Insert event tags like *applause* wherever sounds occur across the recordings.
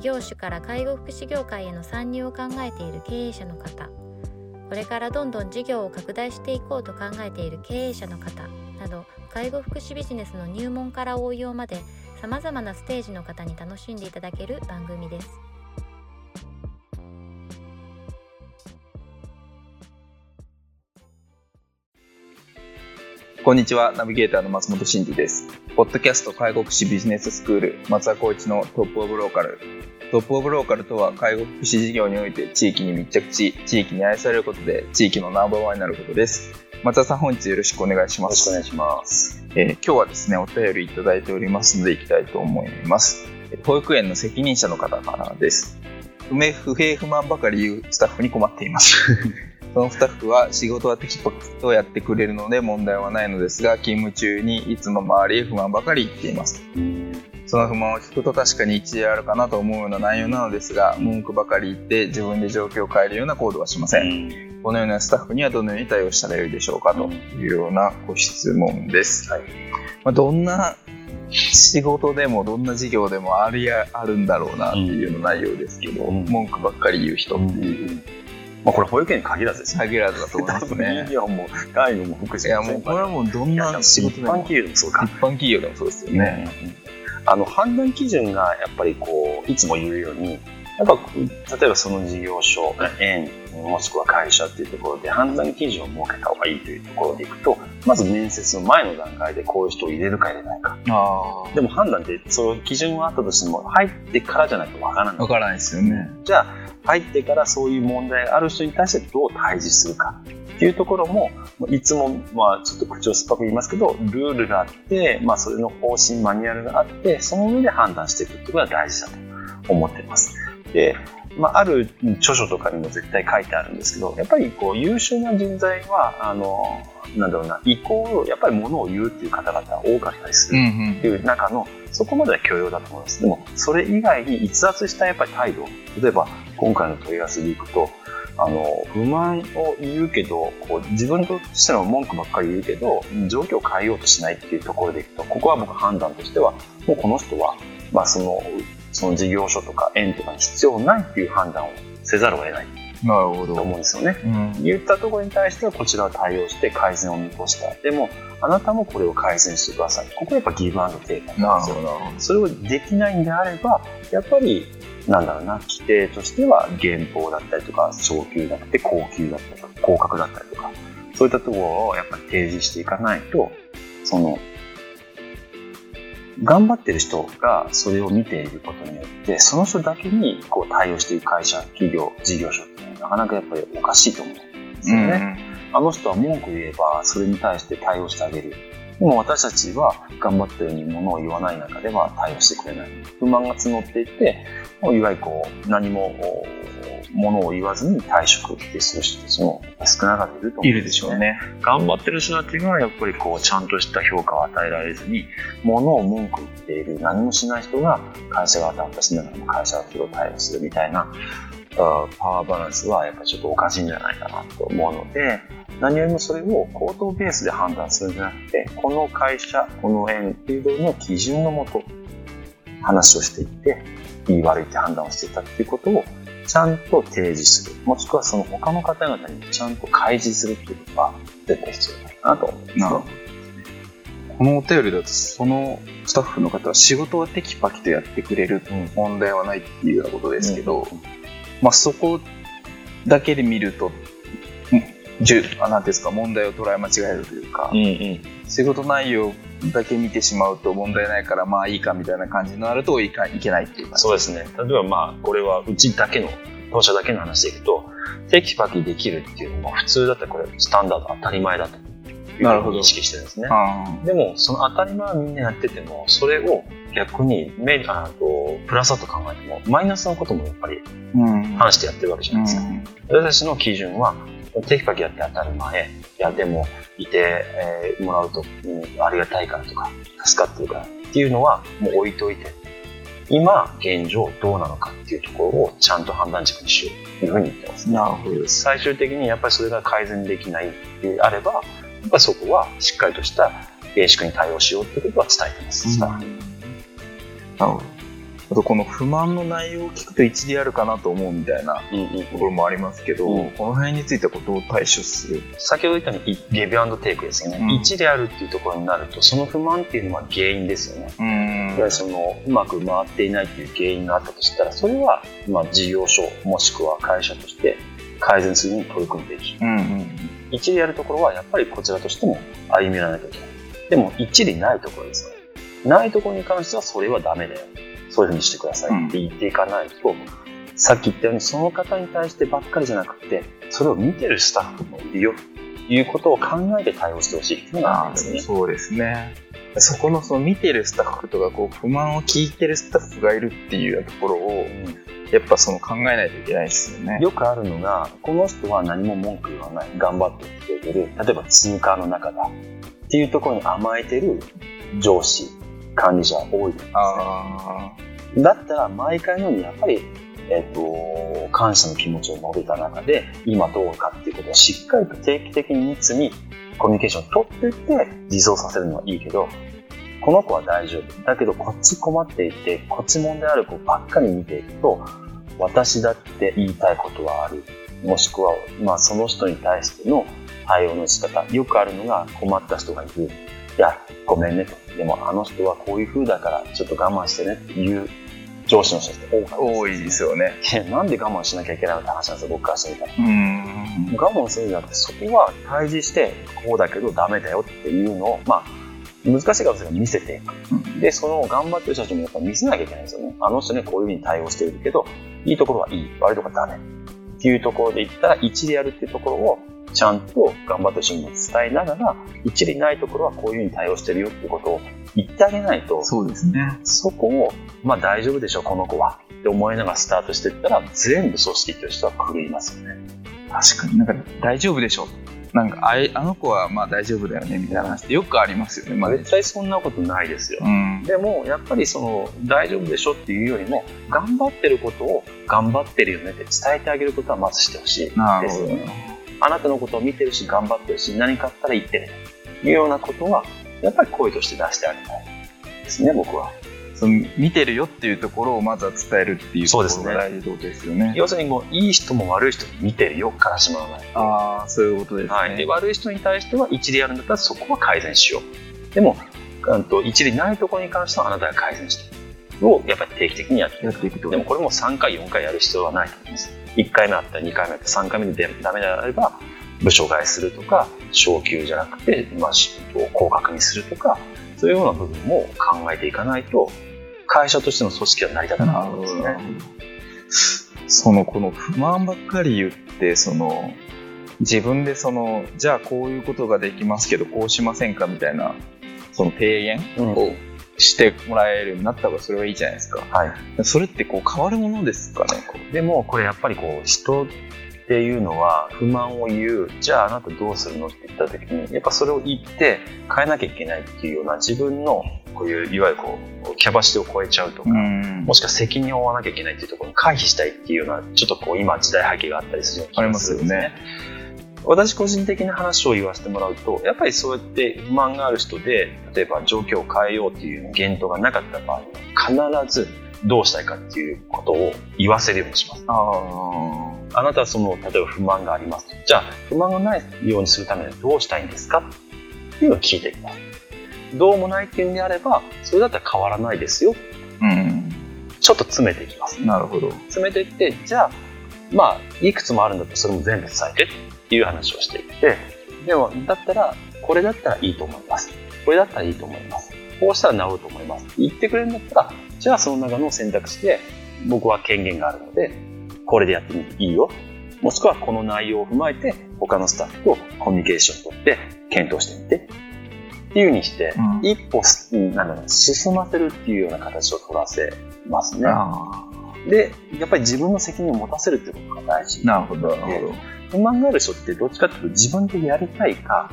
異業種から介護福祉業界への参入を考えている経営者の方これからどんどん事業を拡大していこうと考えている経営者の方など介護福祉ビジネスの入門から応用までさまざまなステージの方に楽しんでいただける番組です。こんにちは、ナビゲーターの松本真二です。ポッドキャスト介護福祉ビジネススクール松田光一のトップオブローカル。トップオブローカルとは介護福祉事業において地域に密着し、地域に愛されることで地域のナンバーワンになることです。松田さん、本日よろしくお願いします。よろしくお願いします。えー今日はですね、お便りいただいておりますので、行きたいと思います。えー保育園の責任者の方からです。不明不平不満ばかり言うスタッフに困っています。*laughs* そのスタッフは仕事はテキパキとやってくれるので問題はないのですが、勤務中にいつも周りへ不満ばかり言っています。その不満を聞くと確かに一理あるかなと思うような内容なのですが、文句ばかり言って自分で状況を変えるような行動はしません。このようなスタッフにはどのように対応したらよいでしょうかというようなご質問です。はいまあ、どんな仕事でもどんな事業でもあるやあるんだろうなっていうような内容ですけど、うん文句ばっかり言う人っていうまあ、これ保育園に限らずですね。限らずだと思いますね医。療も介護も福祉いやもうこれはもうどんな仕事でも一般企業でもそうか。一般企業でもそうですよね。あの判断基準がやっぱりこういつも言うようにやっぱ例えばその事業所園もしくは会社っていうところで判断基準を設けた方がいいというところでいくとまず面接の前の段階でこういう人を入れるか入れないかあでも判断ってその基準があったとしても入ってからじゃないとわからあ、ないわからないですよね。じゃあ入ってからそういう問題がある人に対してどう対峙するかっていうところもいつもまあちょっと口を酸っぱく言いますけどルールがあって、まあ、それの方針マニュアルがあってその上で判断していくってことが大事だと思ってます。でまあ、ある著書とかにも絶対書いてあるんですけどやっぱりこう優秀な人材はあのなんだろうなイコールやっぱりものを言うっていう方々が多かったりするんっていう中のそこまでは許容だと思います。でもそれ以外に逸脱したやっぱり態度例えば今回の問い合わせでいくとあの不満を言うけどこう自分としての文句ばっかり言うけど状況を変えようとしないっていうところでいくとここは僕判断としてはもうこの人は、まあ、そのその事業所とか園とかに必要ないっていう判断をせざるを得ないなるほど。と思うんですよね。うん言ったところに対してはこちらは対応して改善を見越したでもあなたもこれを改善してくださいここはやっぱギブアンドテイクななんですよ。それをできないんであればやっぱりなんだろうな規定としては減俸だったりとか昇給だって高給だったりとか降格だったりとかそういったところをやっぱり提示していかないとその頑張ってる人がそれを見ていることによってその人だけにこう対応している会社企業事業所ってなかなかやっぱりおかしいと思うんですよね。あの人は文句言えばそれに対して対応してあげる。でも私たちは頑張ってるようにものを言わない中では対応してくれない。不満が募っていて、もういわゆるこう何もおものを言わずに退職ってする人たちも少なからずいると思うんいるでしょう。ね。頑張ってる人たちがやっぱりこうちゃんとした評価を与えられずに、ものを文句言っている、何もしない人が会社が担当しながらも会社がそれを対応するみたいな、パワーバランスはやっぱりちょっとおかしいんじゃないかなと思うので、何よりもそれを口頭ベースで判断するんじゃなくて、この会社、この園っていうのの基準のもと、話をしていって、いい悪いって判断をしていたっていうことをちゃんと提示する。もしくはその他の方々にちゃんと開示するっていうことが絶対必要だなと思います。なるほど。このお便りだと、そのスタッフの方は仕事はテキパキとやってくれるうん問題はないっていうようなことですけど、まあそこだけで見ると、うんじゅあなんていうんですか、問題を捉え間違えるというか、うんうん。仕事内容だけ見てしまうと問題ないからまあいいかみたいな感じになるといかいけないっていう感じそうですね。例えばまあ、これはうちだけの、当社だけの話でいくと、テキパキできるっていうのも普通だったらこれスタンダード当たり前だというふうに意識してるんですね。あでも、その当たり前はみんなやってても、それを逆にメあとプラスだと考えても、マイナスのこともやっぱり。話してやってるわけじゃないですか。私の基準は、テキパキやって当たり前、いや、でも、いて、えーもらうと、うんありがたいからとか、助かってるからっていうのは、もう置いといて、今、現状どうなのかっていうところをちゃんと判断軸にしようというふうに言ってます。なるほど。最終的にやっぱりそれが改善できないであれば、やっぱりそこはしっかりとしたベーシックに対応しようってことは伝えてます、スタッフになるほど。あとこの不満の内容を聞くと一理あるかなと思うみたいなうんうんところもありますけど、うん。この辺についてはどう対処する？先ほど言ったようにレビューテイクですよね、うん。1であるっていうところになるとその不満っていうのは原因ですよね。うん。そのうまく回っていないという原因があったとしたらそれはまあ事業所もしくは会社として改善するに取り組むべき。うんうん。1でやるところはやっぱりこちらとしても歩み寄らなきゃいけない。でも1でないところですよね。ないところに関してはそれはダメだよそういうふうにしてくださいって言っていかないと、さっき言ったようにその方に対してばっかりじゃなくてそれを見てるスタッフもいるよということを考えて対応してほしいっていうのがあるんですねそうですね。そこのその見てるスタッフとかこう不満を聞いてるスタッフがいるっていうところをやっぱその考えないといけないですよね。よくあるのがこの人は何も文句言わない頑張ってくれてる例えば通貨の中だっていうところに甘えてる上司管理者は多いですね。あだったら毎回のようにやっぱり、えっと感謝の気持ちを述べた中で今どうかっていうことをしっかりと定期的に密にコミュニケーションを取っていって実装させるのはいいけどこの子は大丈夫。だけどこっち困っていてこっち問題ある子ばっかり見ていくと私だって言いたいことはある。もしくは、まあ、その人に対しての対応の仕方よくあるのが困った人がいる。いやごめんねと。でもあの人はこういう風だからちょっと我慢してねっていう上司の人って多かったあ、多いですよね。なんで我慢しなきゃいけないのって話なんですよ僕からしてみたら。うん。我慢するんじゃなくてそこは対峙してこうだけどダメだよっていうのをまあ難しいかもしれないけど見せていく。でその頑張ってる人たちもやっぱ見せなきゃいけないんですよね。あの人ねこういうふうに対応しているけどいいところはいい。悪いところはダメ。っていうところで言ったら一でやるっていうところをちゃんと頑張ってる人にも伝えながら一理ないところはこういうふうに対応してるよってことを言ってあげないとそうですね。そこを、まあ大丈夫でしょ、この子は。って思いながらスタートしていったら、全部組織っていう人は狂いますよね。確かになんか大丈夫でしょ。なんかあいあの子はまあ大丈夫だよねみたいな話ってよくありますよね。まあ、絶対そんなことないですよう。ん。でも、やっぱりその、大丈夫でしょっていうよりも、頑張ってることを頑張ってるよねって伝えてあげることはまずしてほしいですよね。あなたのことを見てるし、頑張ってるし、何かあったら言ってね。というようなことは、やっぱり声として出してあげたいですね、僕は。その見てるよっていうところをまずは伝えるっていうところそうですねが大事ですよね。要するにもう、いい人も悪い人も見てるよからしまわない。ああ、そういうことですね。はい、で悪い人に対しては一理やるんだったらそこは改善しようでもうんと一理ないところに関してはあなたが改善してをやっぱり定期的にやっていく。でもこれも3回4回やる必要はないと思います1回目あったら2回目あったら3回目でダメであれば部署替えするとか昇給じゃなくて、まあ、し降格にするとかそういうような部分も考えていかないと会社としての組織は成り立たないんですね。そのこの不満ばっかり言ってその自分でそのじゃあこういうことができますけどこうしませんかみたいなその提言をしてもらえるようになった方がそれはいいじゃないですか。はい。それってこう変わるものですかね。こでもこれやっぱりこう人っていうのは不満を言う。じゃああなたどうするのって言った時にやっぱそれを言って変えなきゃいけないっていうような自分のこういういわゆるこうキャパシティを超えちゃうとか、もしくは責任を負わなきゃいけないっていうところに回避したいっていうようなちょっとこう今時代背景があったりするような気がするんですありね。私個人的な話を言わせてもらうとやっぱりそうやって不満がある人で例えば状況を変えようっていう言動がなかった場合は必ずどうしたいかっていうことを言わせるようにします。ああなたはその例えば不満がありますとじゃあ不満がないようにするためにはどうしたいんですかっていうのを聞いてください。どうもないっていうんであればそれだったら変わらないですよあうんちょっと詰めていきます。なるほど詰めていってじゃあまあいくつもあるんだったらそれも全部伝えてっていう話をしていって。でもだったらこれだったらいいと思います。これだったらいいと思います。こうしたら治ると思います。言ってくれるんだったらじゃあその中の選択肢で僕は権限があるのでこれでやってみていいよ。もしくはこの内容を踏まえて他のスタッフとコミュニケーションを取って検討してみて。っていうふうにして、うん。一歩すなんだろう進ませるっていうような形を取らせますね。あで、やっぱり自分の責任を持たせるっていうことが大事。ーなるほど。不満がある人ってどっちかっていうと自分でやりたいか、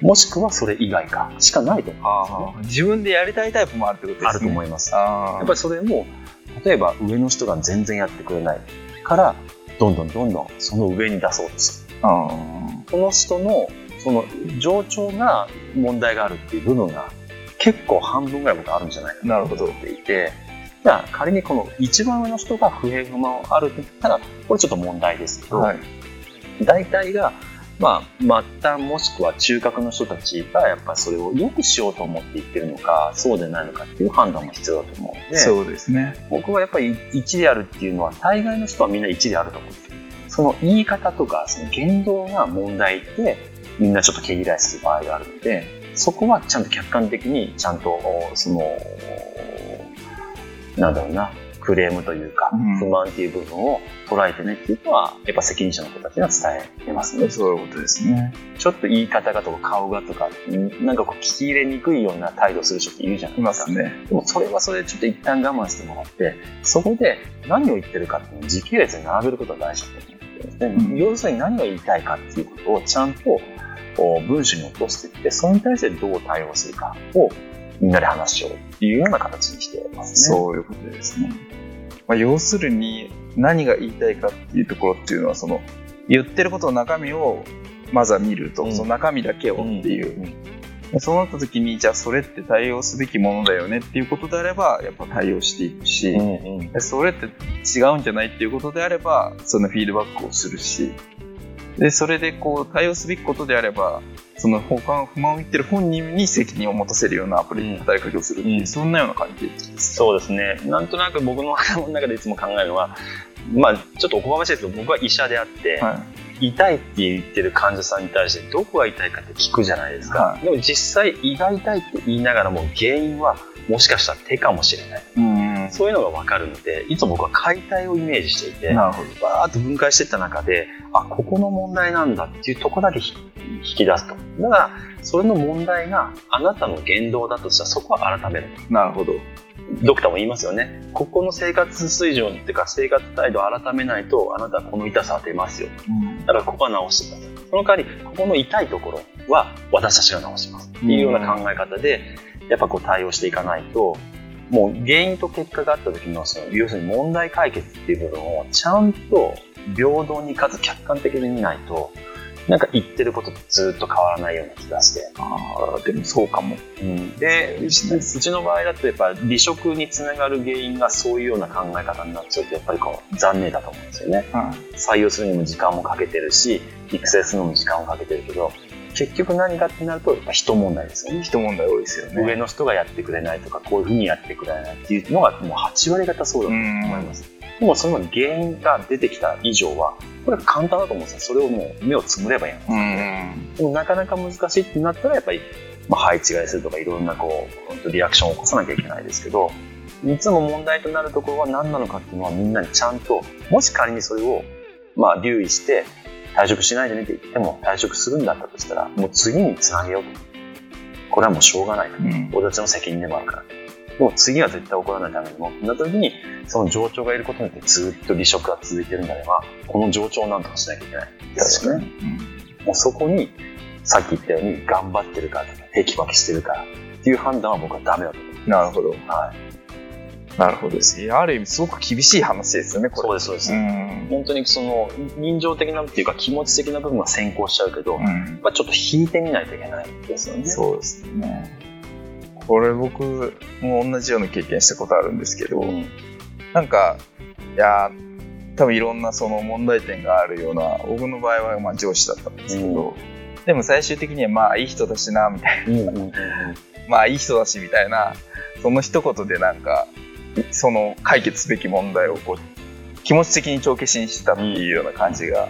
もしくはそれ以外かしかないと思うんです自分でやりたいタイプもあるってことですね。ね。あると思います。あやっぱりそれも、例えば上の人が全然やってくれないから、どんどんどんどんその上に出そうとする。あこの人の、その上長が問題があるっていう部分が結構半分ぐらい僕あるんじゃないかなるほど思っていて、じゃあ仮にこの一番上の人が不平不満あるって言ったら、これちょっと問題ですけど、はい。大体が、まあ、末端もしくは中核の人たちがやっぱりそれを良くしようと思って言ってるのか、そうでないのかっていう判断も必要だと思うので、そうですね。僕はやっぱり1であるっていうのは、大概の人はみんな1であると思うんですよ。その言い方とか、その言動が問題で、みんなちょっと毛嫌いする場合があるので、そこはちゃんと客観的に、ちゃんと、その、なんだろうな、クレームというかうん、不満っていう部分を捉えてねっていうのは、やっぱ責任者の子たちには伝えてますね。そういうことですね。ちょっと言い方がとか顔がとか、んなんかこう聞き入れにくいような態度をする人っているじゃないいでか。ますすね。でもそれはそれでちょっと一旦我慢してもらって、そこで何を言ってるかっていうのを時系列に並べることが大事だと思ってですね。うん要するに何を言いたいかっていうことをちゃんとお文章に落としていって、それに対してどう対応するかをみんなで話しようっていうような形にしてますね。そういうことですね。まあ、要するに何が言いたいかっていうところっていうのはその言ってることの中身をまずは見ると、うんその中身だけをっていう、んでそうなった時にじゃあそれって対応すべきものだよねっていうことであればやっぱ対応していくし、うんうんでそれって違うんじゃないっていうことであればそのフィードバックをするしでそれでこう対応すべきことであればその不満を言ってる本人に責任を持たせるようなアプリうん。働きかけをするっていう、うん。そんなような感じです。そうですね。なんとなく僕の頭の中でいつも考えるのは、まあちょっとおこがましいですけど、僕は医者であって、は痛いって言ってる患者さんに対してどこが痛いかって聞くじゃないですか、はい。でも実際胃が痛いって言いながらも原因はもしかしたら手かもしれないい、うんそういうのが分かるのでいつも僕は解体をイメージしていてなるほど。バーッと分解していった中であここの問題なんだっていうとこだけひ引き出すと。だからそれの問題があなたの言動だとしたらそこは改める。なるほど。ドクターも言いますよね。ここの生活水準っていうか生活態度を改めないとあなたはこの痛さは出ますよ。だからここは直してください。その代わり、ここの痛いところは私たちが直します。っていうような考え方で、やっぱこう対応していかないと、もう原因と結果があった時の、その、要するに問題解決っていう部分をちゃんと平等にかつ客観的に見ないと、なんか言ってることとずっと変わらないような気がして。ああでもそうかもで、うちうちの場合だとやっぱ離職につながる原因がそういうような考え方になっちゃうと、やっぱりこう残念だと思うんですよね。は採用するにも時間もかけてるし育成するのも時間をかけてるけど結局何かってなるとやっぱ人問題ですよいね。人問題多いですよね。上の人がやってくれないとかこういうふうにやってくれないっていうのがもう8割方そうだと思います。でもその原因が出てきた以上はこれは簡単だと思うんですよ。それをもう目をつむればいいのうん。でもなかなか難しいってなったらやっぱり、まあ、配置換えするとかいろんなこうリアクションを起こさなきゃいけないですけどいつも問題となるところは何なのかっていうのはみんなにちゃんともし仮にそれをまあ留意して退職しないでねって言っても退職するんだったとしたらもう次につなげようと。これはもうしょうがないとうん。俺たちの責任でもあるから。もう次は絶対起こらないためにも。なった時にその上長がいることによってずっと離職が続いてるんであればこの上長をなんとかしなきゃいけない。ですよね。もうそこに、さっき言ったように、頑張ってるからとか、テキパキしてるからっていう判断は僕はダメだと思う。なるほど。はい。なるほどですある意味すごく厳しい話ですよねこれそうです、そうです。ん本当にその、人情的なっていうか気持ち的な部分は先行しちゃうけど、うんぱちょっと引いてみないといけないですよね。そうですねこれ僕も同じような経験したことあるんですけど、うん。なんかいや多分いろんなその問題点があるような僕の場合はまあ上司だったんですけど、でも最終的にはまあいい人だしなみたいうんうんうんうん。な *laughs* まあいい人だしみたいなその一言でなんかその解決すべき問題をこう気持ち的に帳消しにしたっていうような感じが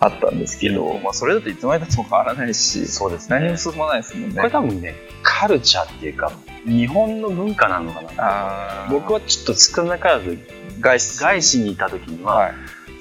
あったんですけど、まあそれだといつまでたっても変わらないしそうです何もね。進まないですもんねこれ多分ね、カルチャーっていうか、日本の文化なのかな。僕はちょっと少なからず、外資にいた時には、はい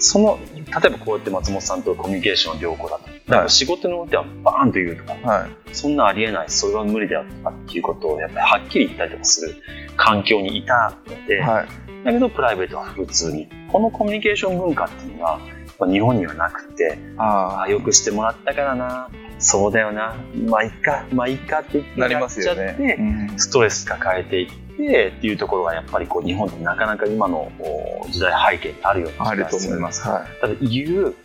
その、例えばこうやって松本さんとコミュニケーション良好だと。だから仕事においてはバーンと言うとか、はい。そんなありえない、それは無理だよとかっていうことをやっぱりはっきり言ったりとかする環境にいたので、はい。だけどプライベートは普通に。このコミュニケーション文化っていうのは、まあ日本にはなくて、あああ、よくしてもらったからな、そうだよな、まあいっか、まあいっかって言ってあ、なっちゃって、うんストレス抱えていってっていうところがやっぱりこう日本ってなかなか今の時代背景にあるようなあると思います。はただ言う、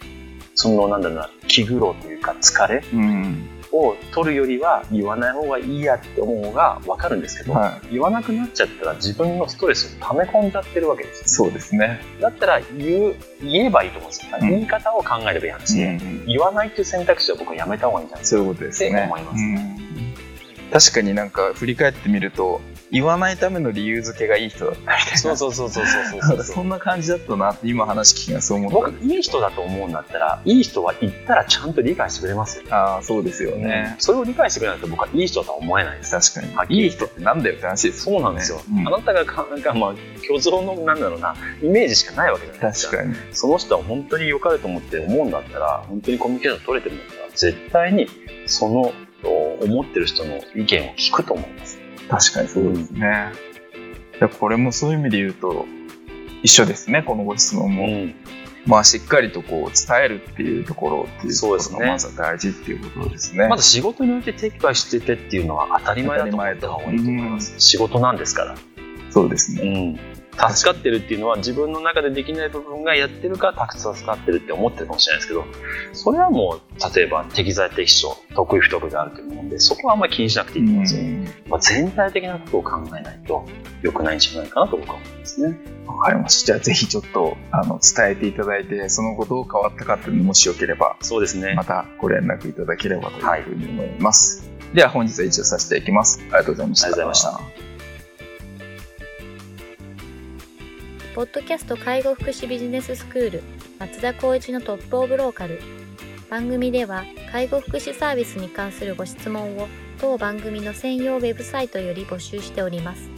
そのなんだろうな、気苦労というか疲れい。うん。を取るよりは言わない方がいいやって思う方がわかるんですけど、は言わなくなっちゃったら自分のストレスを溜め込んじゃってるわけですよそうですね。だったら言う、言えばいいと思うんですよ。うん言い方を考えればいい話で、うん言わないっていう選択肢は僕はやめた方がいいんじゃないですそういうことですね。思いますうん確かになんか振り返ってみると、言わないための理由付けがいい人だったみたいな。か。そうそうそうそうそうそうかそんな感じだったなって今話聞きがそう思った僕いい人だと思うんだったらいい人は言ったらちゃんと理解してくれますよ、ああ、そうですよね。それを理解してくれないと僕はいい人だとは思えないです確かに。いい人ってなんだよって話ですそうなんですよ、うんあなたがかなんかまあ虚像のなんだろうなイメージしかないわけじゃないですか確かに。その人は本当に良かれと思って思うんだったら本当にコミュニケーション取れてるんだったら絶対にそのお思ってる人の意見を聞くと思います確かにそうですね。いやこれもそういう意味で言うと、一緒ですね、このご質問も。うんまあ、しっかりとこう、伝えるっていうところっていうところそうですねがまずは大事っていうことですね。まず仕事においてテキパキしててっていうのは当たり前だと思った方がいいと思います。仕事なんですから。そうですね。うん。助かってるっていうのは自分の中でできない部分がやってるから助かってるって思ってるかもしれないですけど、それはもう、例えば適材適所、得意不得意があると思うんで、そこはあんまり気にしなくていいと思うんですよ。まあ、全体的なことを考えないと良くないんじゃないかなと僕は思いますね。わかりました。じゃあぜひちょっと、あの、伝えていただいて、その後どう変わったかっていうのもしよければ、そうですね。またご連絡いただければというふうに思います。では本日は以上させていきます。ありがとうございました。ありがとうございまポッドキャスト介護福祉ビジネススクール松田光一のトップオブローカル。番組では介護福祉サービスに関するご質問を当番組の専用ウェブサイトより募集しております。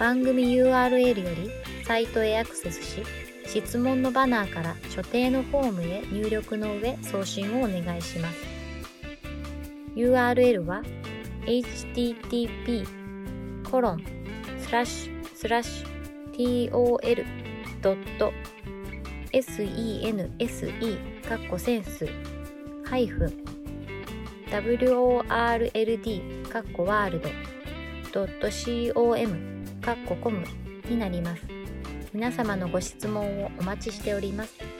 番組 URL よりサイトへアクセスし質問のバナーから所定のフォームへ入力の上送信をお願いします。URL は http コロンスラッシュスラッシュ tol.sense かっこセンスハイフン world かっこワールド .com かっこコムになります。皆様のご質問をお待ちしております。